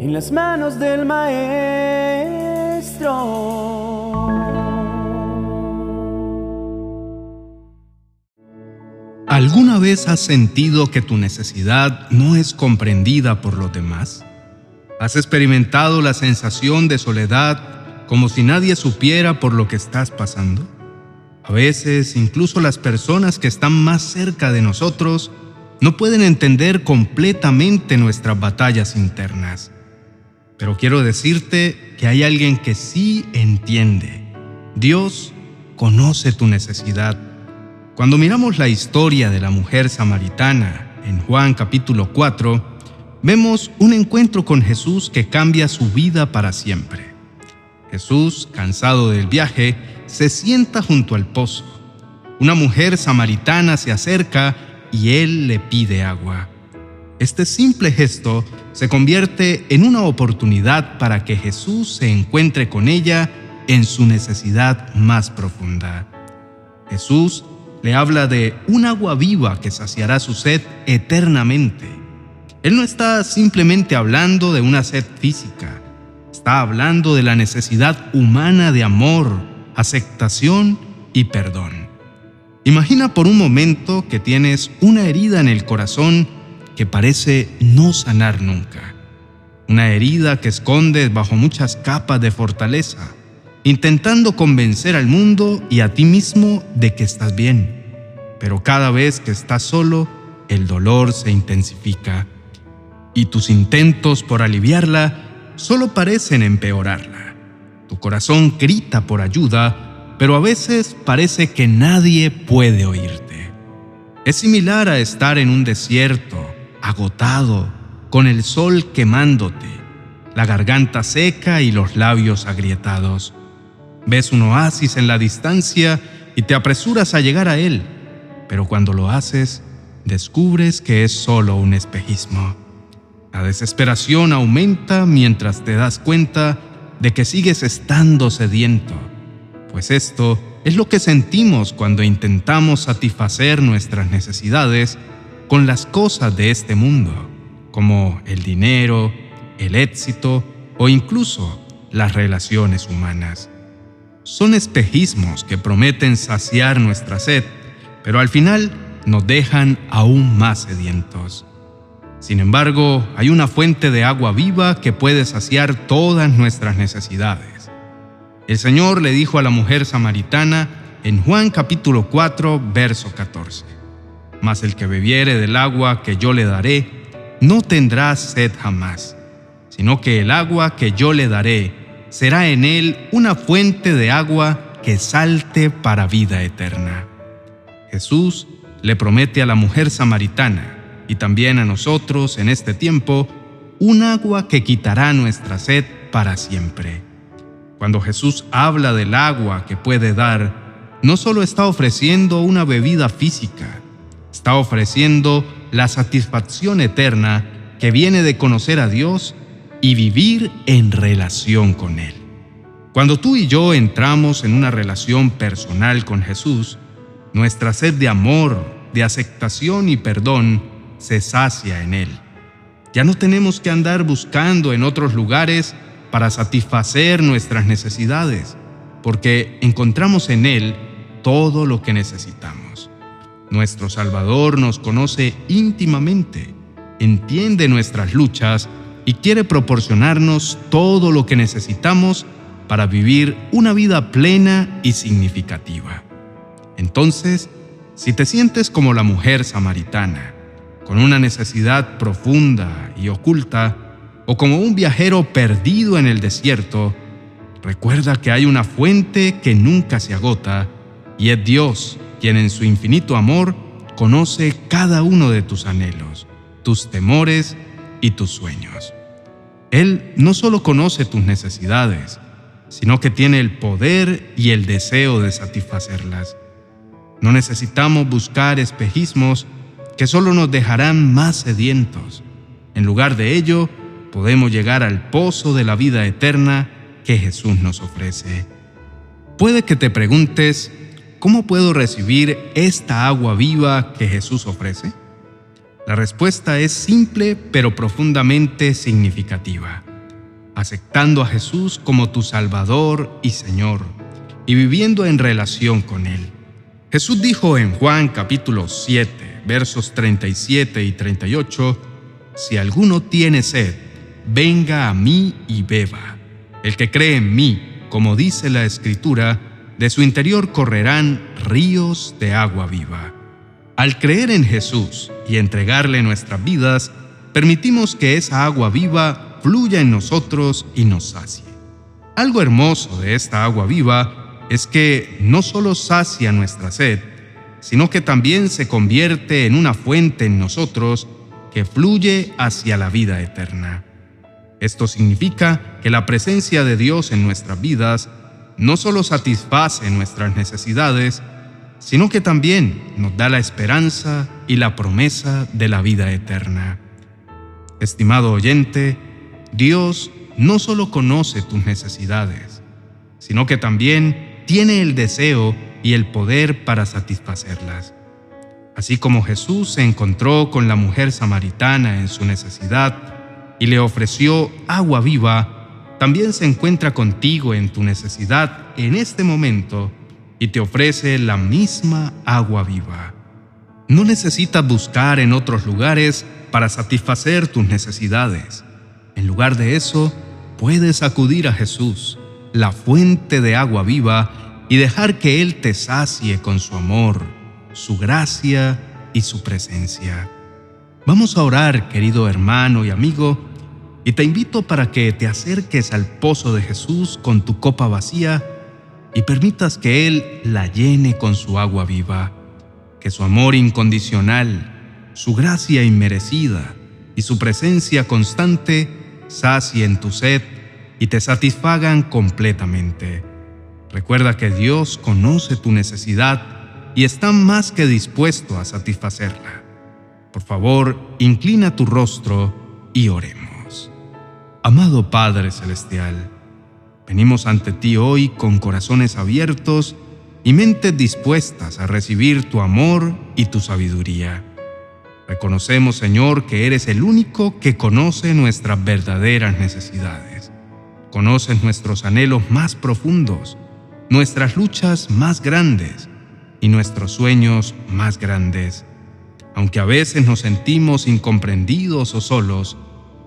en las manos del Maestro. ¿Alguna vez has sentido que tu necesidad no es comprendida por los demás? ¿Has experimentado la sensación de soledad como si nadie supiera por lo que estás pasando? A veces incluso las personas que están más cerca de nosotros no pueden entender completamente nuestras batallas internas. Pero quiero decirte que hay alguien que sí entiende. Dios conoce tu necesidad. Cuando miramos la historia de la mujer samaritana en Juan capítulo 4, vemos un encuentro con Jesús que cambia su vida para siempre. Jesús, cansado del viaje, se sienta junto al pozo. Una mujer samaritana se acerca y él le pide agua. Este simple gesto se convierte en una oportunidad para que Jesús se encuentre con ella en su necesidad más profunda. Jesús le habla de un agua viva que saciará su sed eternamente él no está simplemente hablando de una sed física, está hablando de la necesidad humana de amor, aceptación y perdón. Imagina por un momento que tienes una herida en el corazón que parece no sanar nunca. Una herida que escondes bajo muchas capas de fortaleza, intentando convencer al mundo y a ti mismo de que estás bien. Pero cada vez que estás solo, el dolor se intensifica y tus intentos por aliviarla solo parecen empeorarla. Tu corazón grita por ayuda, pero a veces parece que nadie puede oírte. Es similar a estar en un desierto, agotado, con el sol quemándote, la garganta seca y los labios agrietados. Ves un oasis en la distancia y te apresuras a llegar a él, pero cuando lo haces, descubres que es solo un espejismo. La desesperación aumenta mientras te das cuenta de que sigues estando sediento, pues esto es lo que sentimos cuando intentamos satisfacer nuestras necesidades con las cosas de este mundo, como el dinero, el éxito o incluso las relaciones humanas. Son espejismos que prometen saciar nuestra sed, pero al final nos dejan aún más sedientos. Sin embargo, hay una fuente de agua viva que puede saciar todas nuestras necesidades. El Señor le dijo a la mujer samaritana en Juan capítulo 4, verso 14, Mas el que bebiere del agua que yo le daré, no tendrá sed jamás, sino que el agua que yo le daré será en él una fuente de agua que salte para vida eterna. Jesús le promete a la mujer samaritana, y también a nosotros en este tiempo un agua que quitará nuestra sed para siempre. Cuando Jesús habla del agua que puede dar, no solo está ofreciendo una bebida física, está ofreciendo la satisfacción eterna que viene de conocer a Dios y vivir en relación con Él. Cuando tú y yo entramos en una relación personal con Jesús, nuestra sed de amor, de aceptación y perdón se sacia en Él. Ya no tenemos que andar buscando en otros lugares para satisfacer nuestras necesidades, porque encontramos en Él todo lo que necesitamos. Nuestro Salvador nos conoce íntimamente, entiende nuestras luchas y quiere proporcionarnos todo lo que necesitamos para vivir una vida plena y significativa. Entonces, si te sientes como la mujer samaritana, con una necesidad profunda y oculta, o como un viajero perdido en el desierto, recuerda que hay una fuente que nunca se agota y es Dios quien en su infinito amor conoce cada uno de tus anhelos, tus temores y tus sueños. Él no solo conoce tus necesidades, sino que tiene el poder y el deseo de satisfacerlas. No necesitamos buscar espejismos que solo nos dejarán más sedientos. En lugar de ello, podemos llegar al pozo de la vida eterna que Jesús nos ofrece. Puede que te preguntes, ¿cómo puedo recibir esta agua viva que Jesús ofrece? La respuesta es simple pero profundamente significativa. aceptando a Jesús como tu Salvador y Señor, y viviendo en relación con Él. Jesús dijo en Juan capítulo 7, versos 37 y 38, Si alguno tiene sed, venga a mí y beba. El que cree en mí, como dice la Escritura, de su interior correrán ríos de agua viva. Al creer en Jesús y entregarle nuestras vidas, permitimos que esa agua viva fluya en nosotros y nos sacie. Algo hermoso de esta agua viva es que no solo sacia nuestra sed, sino que también se convierte en una fuente en nosotros que fluye hacia la vida eterna. Esto significa que la presencia de Dios en nuestras vidas no solo satisface nuestras necesidades, sino que también nos da la esperanza y la promesa de la vida eterna. Estimado oyente, Dios no solo conoce tus necesidades, sino que también tiene el deseo y el poder para satisfacerlas. Así como Jesús se encontró con la mujer samaritana en su necesidad, y le ofreció agua viva, también se encuentra contigo en tu necesidad en este momento y te ofrece la misma agua viva. No necesitas buscar en otros lugares para satisfacer tus necesidades. En lugar de eso, puedes acudir a Jesús, la fuente de agua viva, y dejar que Él te sacie con su amor, su gracia y su presencia. Vamos a orar, querido hermano y amigo, y te invito para que te acerques al pozo de Jesús con tu copa vacía y permitas que Él la llene con su agua viva, que su amor incondicional, su gracia inmerecida y su presencia constante sacien tu sed y te satisfagan completamente. Recuerda que Dios conoce tu necesidad y está más que dispuesto a satisfacerla. Por favor, inclina tu rostro y oremos. Amado Padre Celestial, venimos ante ti hoy con corazones abiertos y mentes dispuestas a recibir tu amor y tu sabiduría. Reconocemos, Señor, que eres el único que conoce nuestras verdaderas necesidades. Conoces nuestros anhelos más profundos, nuestras luchas más grandes y nuestros sueños más grandes. Aunque a veces nos sentimos incomprendidos o solos,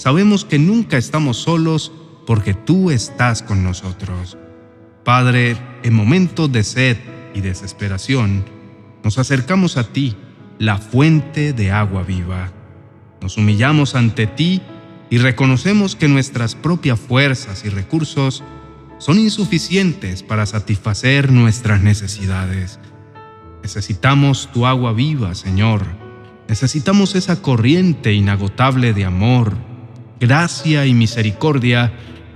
sabemos que nunca estamos solos porque tú estás con nosotros. Padre, en momentos de sed y desesperación, nos acercamos a ti, la fuente de agua viva. Nos humillamos ante ti y reconocemos que nuestras propias fuerzas y recursos son insuficientes para satisfacer nuestras necesidades. Necesitamos tu agua viva, Señor. Necesitamos esa corriente inagotable de amor, gracia y misericordia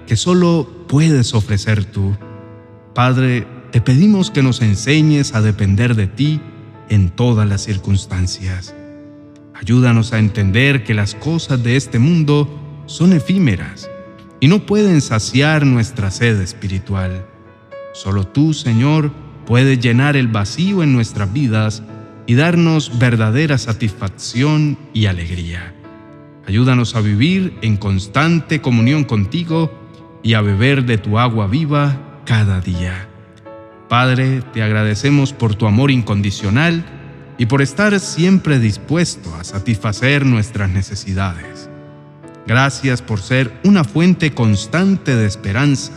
que solo puedes ofrecer tú. Padre, te pedimos que nos enseñes a depender de ti en todas las circunstancias. Ayúdanos a entender que las cosas de este mundo son efímeras y no pueden saciar nuestra sed espiritual. Solo tú, Señor, puedes llenar el vacío en nuestras vidas y darnos verdadera satisfacción y alegría. Ayúdanos a vivir en constante comunión contigo y a beber de tu agua viva cada día. Padre, te agradecemos por tu amor incondicional y por estar siempre dispuesto a satisfacer nuestras necesidades. Gracias por ser una fuente constante de esperanza,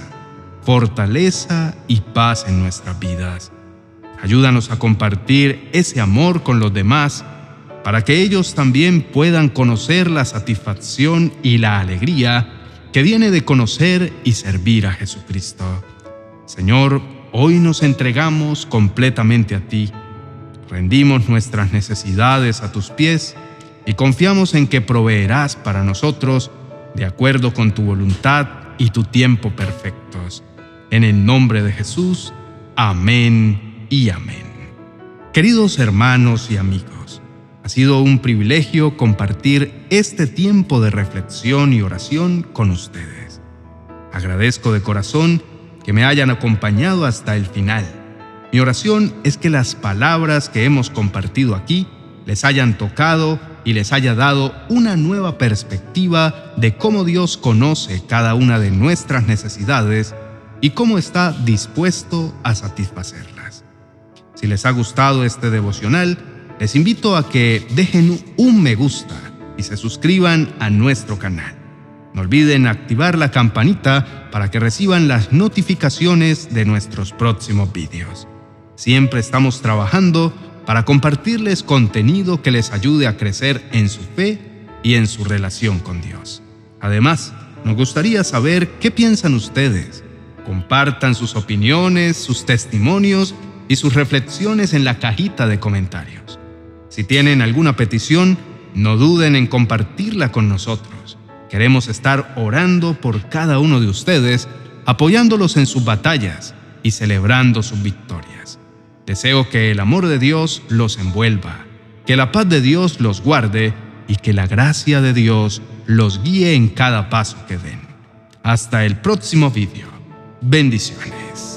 fortaleza y paz en nuestras vidas. Ayúdanos a compartir ese amor con los demás para que ellos también puedan conocer la satisfacción y la alegría que viene de conocer y servir a Jesucristo. Señor, hoy nos entregamos completamente a ti, rendimos nuestras necesidades a tus pies y confiamos en que proveerás para nosotros de acuerdo con tu voluntad y tu tiempo perfectos. En el nombre de Jesús, amén y amén. Queridos hermanos y amigos, ha sido un privilegio compartir este tiempo de reflexión y oración con ustedes. Agradezco de corazón que me hayan acompañado hasta el final. Mi oración es que las palabras que hemos compartido aquí les hayan tocado y les haya dado una nueva perspectiva de cómo Dios conoce cada una de nuestras necesidades y cómo está dispuesto a satisfacerlas. Si les ha gustado este devocional, les invito a que dejen un me gusta y se suscriban a nuestro canal. No olviden activar la campanita para que reciban las notificaciones de nuestros próximos vídeos. Siempre estamos trabajando para compartirles contenido que les ayude a crecer en su fe y en su relación con Dios. Además, nos gustaría saber qué piensan ustedes. Compartan sus opiniones, sus testimonios y sus reflexiones en la cajita de comentarios. Si tienen alguna petición, no duden en compartirla con nosotros. Queremos estar orando por cada uno de ustedes, apoyándolos en sus batallas y celebrando sus victorias. Deseo que el amor de Dios los envuelva, que la paz de Dios los guarde y que la gracia de Dios los guíe en cada paso que den. Hasta el próximo vídeo. Bendiciones.